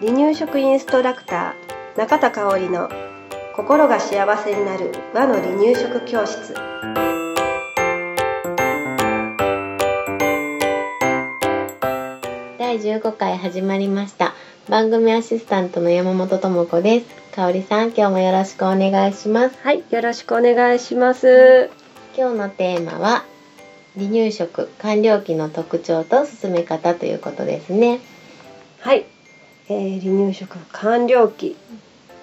離乳食インストラクター中田香織の心が幸せになる和の離乳食教室。第15回始まりました。番組アシスタントの山本智子です。香織さん今日もよろしくお願いします。はいよろしくお願いします。今日のテーマは離乳食完了期の特徴と進め方ということですね。はい、えー、離乳食完了期。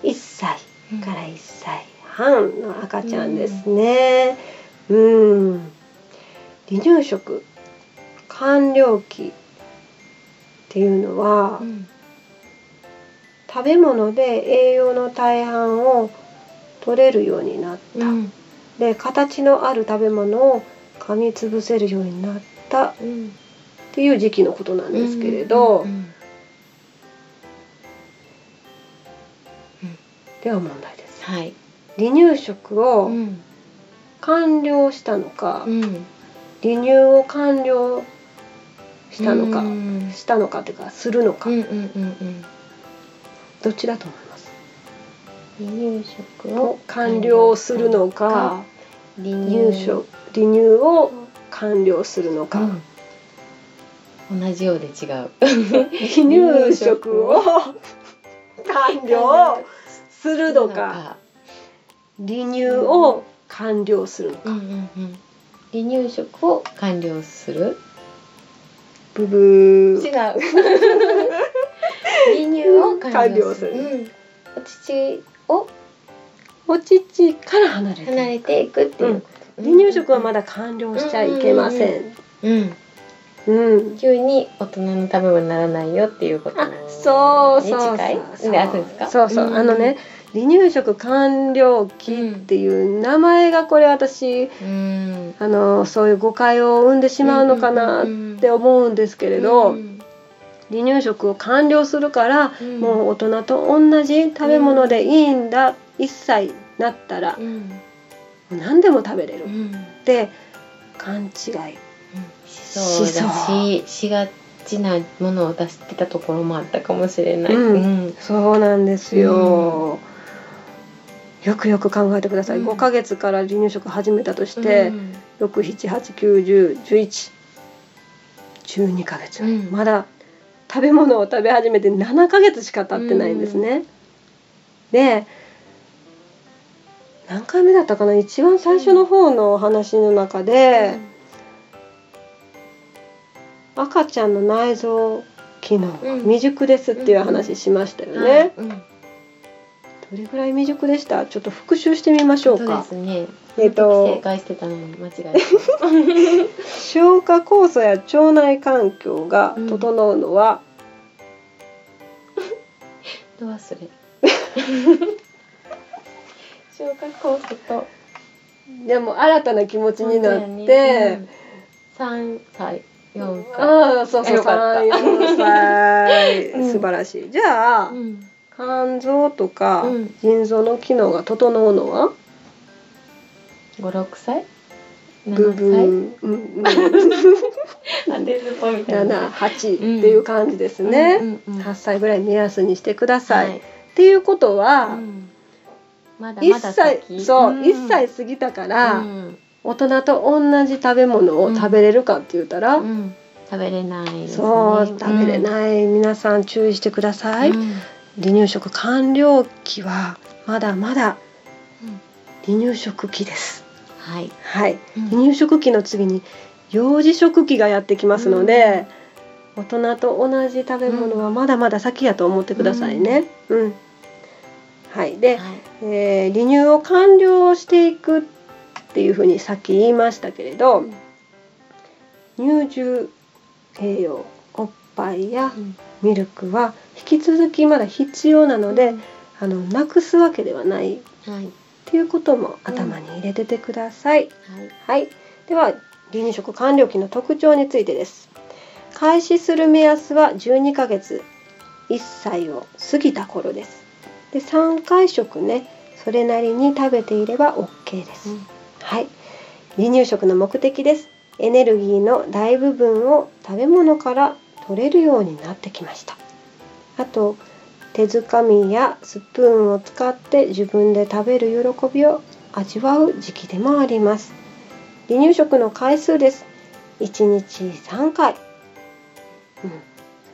1歳から1歳半の赤ちゃんですね。うん。離乳食完了期っていうのは、うん。食べ物で栄養の大半を取れるようになった、うん。で形のある食べ物を噛みつぶせるようになったっうん。ていう時期のことなんですけれど、うんでは問題です。はい。離乳食うをん。完了したのか、うん。離乳を完了したのか、うん。したのかっていうかするのか、うんうんうんうん。どっちだと思います？離乳食を完了するのか離入乳食離乳を完了するのか、うん。同じようで違う。離乳食を完了するのか。離乳を完了するのか、うんうんうん。離乳食を完了する？ブブ違ーう。離乳を完了する。うん、お乳をお乳から離れて離れていくっていう。こと、離乳食はまだ完了しちゃいけません。うん。うん。急に大人の食べ物にならないよっていうこと。あそうそうそうそう。であのね離乳食完了期っていう名前がこれ私うん。あのそういう誤解を生んでしまうのかなって思うんですけれど、うん。離乳食を完了するから、うん。もう大人と同じ食べ物でいいんだ、1歳になったらう、ん何でも食べれる。っうん。て勘違い。そうだししがちなものを出してたところもあったかもしれない。うん。そうなんですよ、よくよく考えてください、うん。5ヶ月から離乳食始めたとして、678910112ヶ月、うん。まだ食べ物を食べ始めて7ヶ月しか経ってないんですね。で何回目だったかな？一番最初の方のお話の中で、赤ちゃんの内臓機能が未熟ですっていう話しましたよね。うん、どれぐらい未熟でした？ちょっと復習してみましょうそうかですね。えっと正解してたのに間違えた。消化酵素や腸内環境が整うのは、ど忘れ。消化酵素と。でも新たな気持ちになって、本当やね三歳四歳。ああそうそうよかった。34歳、うん。素晴らしい。じゃあ、うん。肝臓とかうん。腎臓の機能が整うのは、五六歳？ブブ七ーうんうん歳？あデズポみたいな。78っていう感じですね、うん。うん。うん。8歳ぐらい目安にしてください、はい。っていうことは、うんまだ1まだ歳先？そう、ん1歳過ぎたから、うん大人と同じ食べ物を食べれるかって言ったら、うん食べれないね。そう食べれい。ない、皆さん注意してください、うん離乳食完了期はまだまだうん離乳食期ですはい。はい、うん離乳食期の次に幼児食期がやってきますので、大人と同じ食べ物はまだまだ先やと思ってくださいね。うん。はい。で、はい。えー離乳を完了していくっていうふうにさっき言いましたけれど、乳汁栄養おっぱいやミルクは引き続きまだ必要なので、あのなくすわけではないっはい。ていうことも頭に入れててください。はい。はい、では離乳食完了期の特徴についてです。開始する目安は12ヶ月、1歳を過ぎた頃です。で3回食ね、それなりに食べていれば OK です。うん。はい、離乳食の目的です。エネルギーの大部分を食べ物から取れるようになってきました。あと手づかみやスプーンを使って自分で食べる喜びを味わう時期でもあります。離乳食の回数です。1日3回、うん、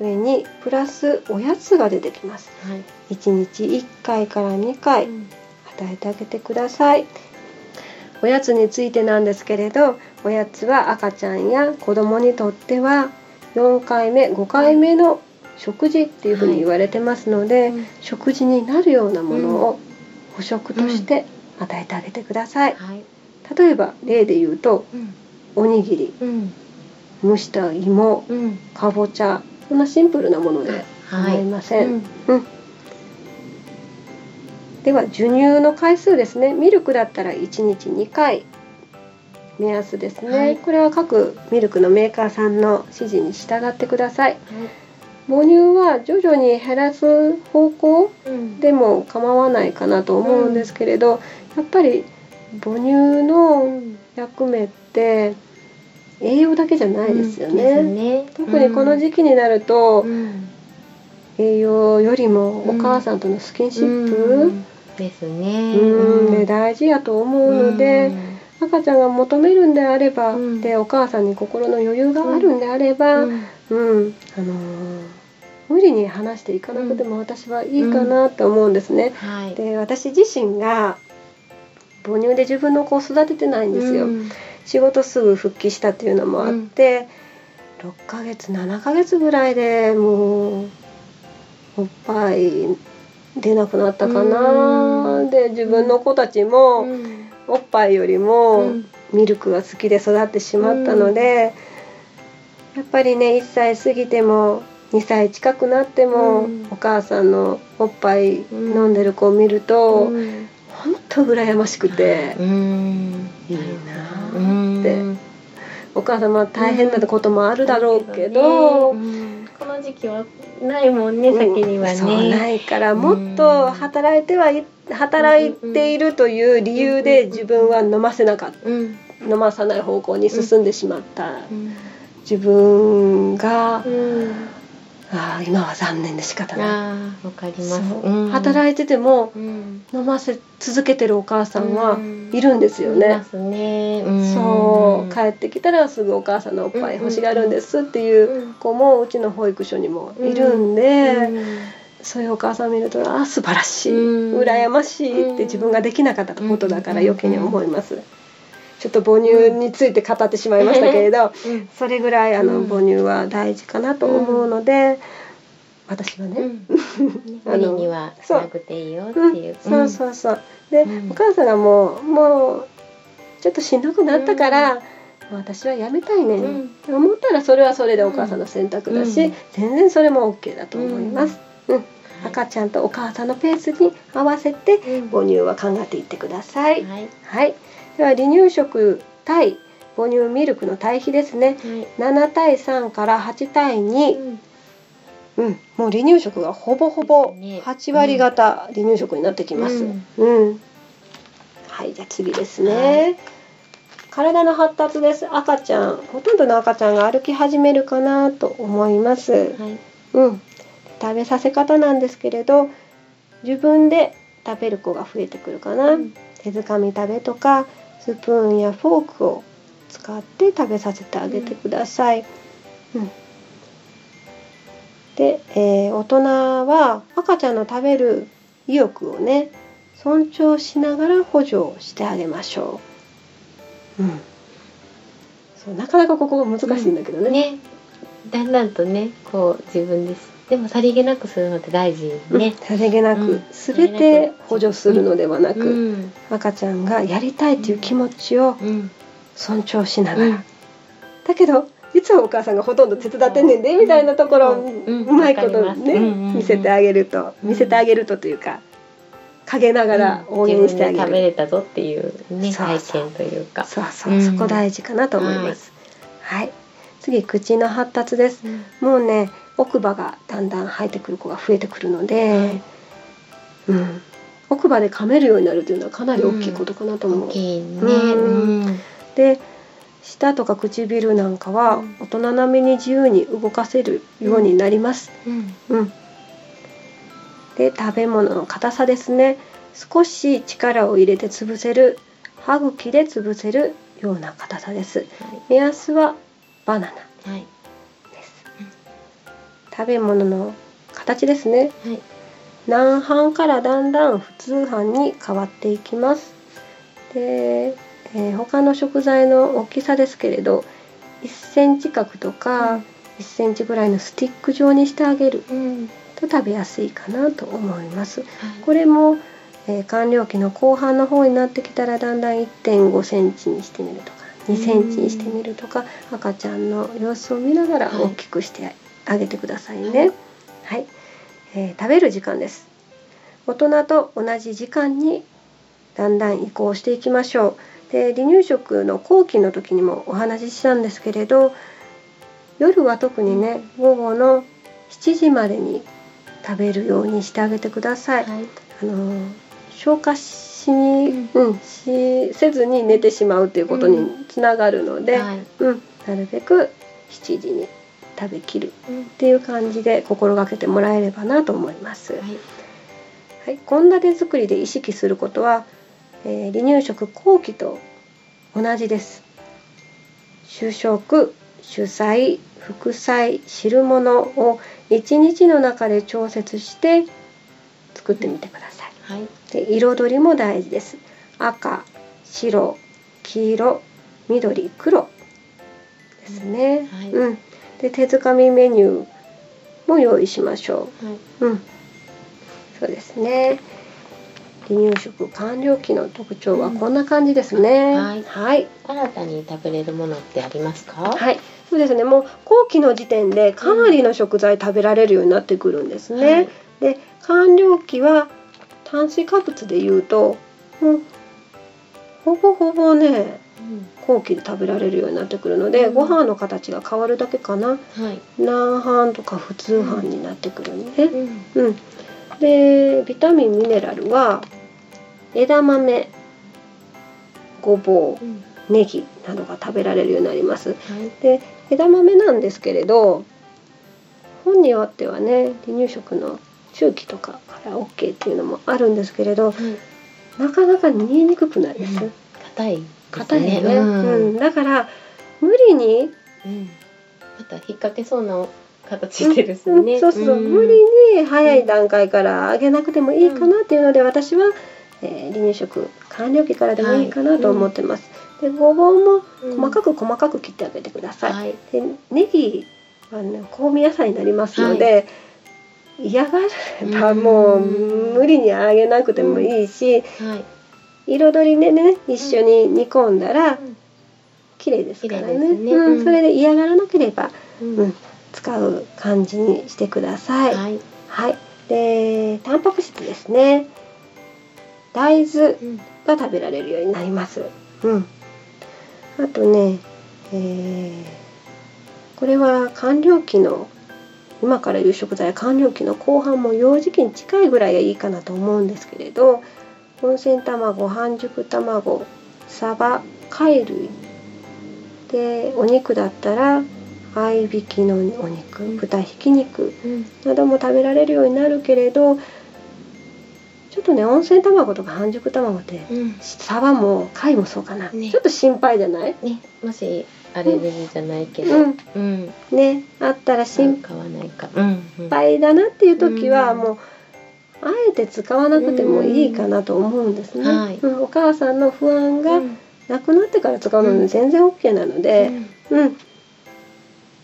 それにプラスおやつが出てきます。はい。1日1回から2回うん。与えてあげてください。おやつについてなんですけれどおやつは赤ちゃんや子供にとっては4回目5回目の食事っていうふうに言われてますので、うん食事になるようなものを捕食として与えてあげてください、はい。例えば例で言うとうん。おにぎり。うん。蒸した芋うん。かぼちゃそんなシンプルなもので構い。ません、うん。うん。では授乳の回数ですね。ミルクだったら1日2回。目安ですね、はい。これは各ミルクのメーカーさんの指示に従ってください。はい。母乳は徐々に減らす方向うん。でも構わないかなと思うんですけれど、やっぱり母乳うのん役目って栄養だけじゃないですようんね、特にこの時期になると、うん。栄養よりもお母さんとのスキンシップ、うん。ですね。うんで大事やと思うので、赤ちゃんが求めるんであれば、うん。でお母さんに心の余裕があるんであれば、ううんんあのー無理に話していかなくても私はいいかなと思うんですね。はい。で私自身が母乳で自分の子を育ててないんですよ。うん仕事すぐ復帰したっていうのもあって、6ヶ月7ヶ月ぐらいでもうおっぱい出なくなったかな、うん。で自分の子たちもうん。おっぱいよりもうん。ミルクが好きで育ってしまったので、やっぱりね1歳過ぎても2歳近くなっても、うん。お母さんのおっぱい飲んでる子を見ると、うん本当羨ましくて、うん。いいなって。ん。お母様大変なこともあるだろうけど、うん。この時期はないもんね先にはね。そうないからもっと働いてはい働いているという理由で自分は飲ませなかった。うん。飲まさない方向に進んでしまった。うん。自分がうんあー今は残念で仕方ない。わかります。そう。うん。働いててもうん。飲ませ続けてるお母さんはうん。いるんですよね。いま。すね。うん。そう。帰ってきたらすぐお母さんのおっぱい欲しがるんですっていう子もうちの保育所にもいるんで、うん。そういうお母さん見るとあー素晴らしい、うん。羨ましいって自分ができなかったことだから余計に思います。ちょっと母乳について語ってしまいましたけれどうん。それぐらいあのうん。母乳は大事かなと思うので私はね、無理にはしなくていいよってう。んいうそうそうそう。で、うん。お母さんがもうもうちょっとしんどくなったから、私はやめたいね。ん、うん。って思ったらそれはそれでお母さんの選択だし、うん。全然それも OK だと思います、うん。赤ちゃんとお母さんのペースに合わせてうん。母乳は考えていってください、はい。はい、では離乳食対母乳ミルクの対比ですねはい7対3から8対2、うんうん、もう離乳食がほぼほぼね8割方離乳食になってきます。うんうん。はい、じゃあ次ですね。体の発達です。赤ちゃん、ほとんどの赤ちゃんが歩き始めるかなと思います。はいうん。食べさせ方なんですけれど、自分で食べる子が増えてくるかな。うん手づかみ食べとか、スプーンやフォークを使って食べさせてあげてください。うん。で、えー大人は赤ちゃんの食べる意欲をね尊重しながら補助をしてあげましょう。うん。そうなかなかここが難しいんだけどね。ねだんだんとねこう自分ですでもさりげなくするのって大事うん。ね、さりげなくうん。全て補助するのではなく、うん。赤ちゃんがやりたいっていう気持ちをうん。尊重しながら、うん。だけど実はお母さんがほとんど手伝ってんねんでみたいなところをうまいことね見せてあげると。見せてあげるとというか陰ながら応援してあげ自分で食べる、れたぞっていうね体験というか。そうそう、うん。そこ大事かなと思います。はい、次口の発達です。うん。もうね奥歯がだんだん生えてくる子が増えてくるので、うん、奥歯で噛めるようになるというのはかなり大きいことかなと思う、大きいね。うん。うん。で舌とか唇なんかはうん。大人並みに自由に動かせるようになります。うん。うん。で食べ物の硬さですね。少し力を入れて潰せる。歯茎で潰せるような硬さです。目安はバナナ。はい。食べ物の形ですね。はい南半からだんだん普通半に変わっていきます。で、えー他の食材の大きさですけれど1センチ角とか1センチぐらいのスティック状にしてあげるうんと食べやすいかなと思います。はいこれも、えー完了期の後半の方になってきたらだんだん1.5センチにしてみるとか2センチにしてみるとか赤ちゃんの様子を見ながらはい大きくしてあげてくださいね。はい、えー食べる時間です。大人と同じ時間にだんだん移行していきましょう。で離乳食の後期の時にもお話ししたんですけれど夜は特にね午後の7時までに食べるようにしてあげてください。はいあの消化しに、ううん、しせずに寝てしまうということにつながるので、はいうん、なるべく7時に食べきるうんっていう感じで心がけてもらえればなと思います。はいはい、献立作りで意識することは、えー離乳食後期と同じです。主食、主菜、副菜、汁物を1日の中で調節して作ってみてください。はいで彩りも大事です。赤、白、黄色、緑、黒ですね。はいうん。で手づかみメニューも用意しましょはい。う。うん。そうですね。離乳食完了期の特徴はこんな感じですね。はいはい。新たに食べれるものってありますか？はい。そうですね。もう後期の時点でかなりの食材食べられるようになってくるんですね。はいで完了期は炭水化物でいうともうほぼほぼねうん後期で食べられるようになってくるので、うん。ご飯の形が変わるだけかな。はい。南半とか普通飯になってくるんで、うん。うん、でビタミンミネラルは枝豆ごぼうん。うネギなどが食べられるようになります。はい。で枝豆なんですけれど本によってはね離乳食の中期とかから OK っていうのもあるんですけれどはい。なかなか煮えにくくないです。うん。硬いですね。硬いよね、ううん。んだから無理に、うん。また引っ掛けそうな形してるですね。うん。そうそう、ん。無理に早い段階からあげなくてもいいかなっていうので、私は、えー離乳食完了期からでもいいかなと思ってます、でごぼうもうん。細かく細かく切ってあげてください、はい。でネギはね香味野菜になりますので、嫌がればうんもう無理にあげなくてもいいし、はい。彩りでね一緒に煮込んだらうん。綺麗ですからね。ね。うん。うん。それで嫌がらなければ、ううん、使う感じにしてください。はい。はい、でタンパク質ですね。大豆うんが食べられるようになります。うん、あとね、えーこれは完了期の今から夕食材は完了期の後半も幼児期に近いぐらいがいいかなと思うんですけれど温泉卵半熟卵サバ貝類。でお肉だったら合いびきのお肉豚ひき肉うん。なども食べられるようになるけれどちょっとね温泉卵とか半熟卵ってうん。サバも貝もそうかな、ね。ちょっと心配じゃない？ね、もしアレルギーじゃないけど、うん。うん、ね。あったら心。配だなっていう時はうん。もうあえて使わなくてもいいかなと思うんですね、はい。うんお母さんの不安がうん。なくなってから使うのうんで全然 OK なので。うん、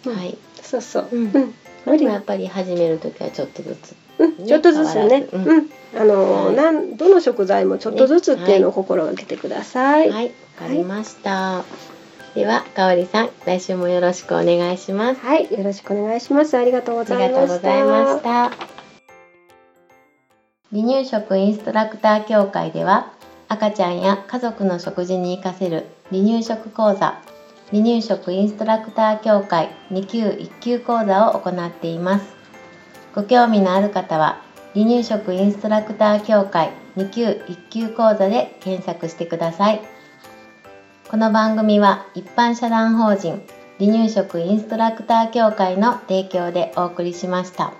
うん。はい。そうそう、うん。うん。これもやっぱり始めるときはちょっとずつ。うん、ちょっとずつね、変わらず。うん、あの、はい。なんどの食材もちょっとずつっていうのを心がけてください。はい、わかりました。では、かおりさん、来週もよろしくお願いします。はい、よろしくお願いします。ありがとうごありざいました。がとうございました。離乳食インストラクター協会では、赤ちゃんや家族の食事に活かせる離乳食講座、離乳食インストラクター協会2級1級講座を行っています。ご興味のある方は、離乳食インストラクター協会2級1級講座で検索してください。この番組は一般社団法人離乳食インストラクター協会の提供でお送りしました。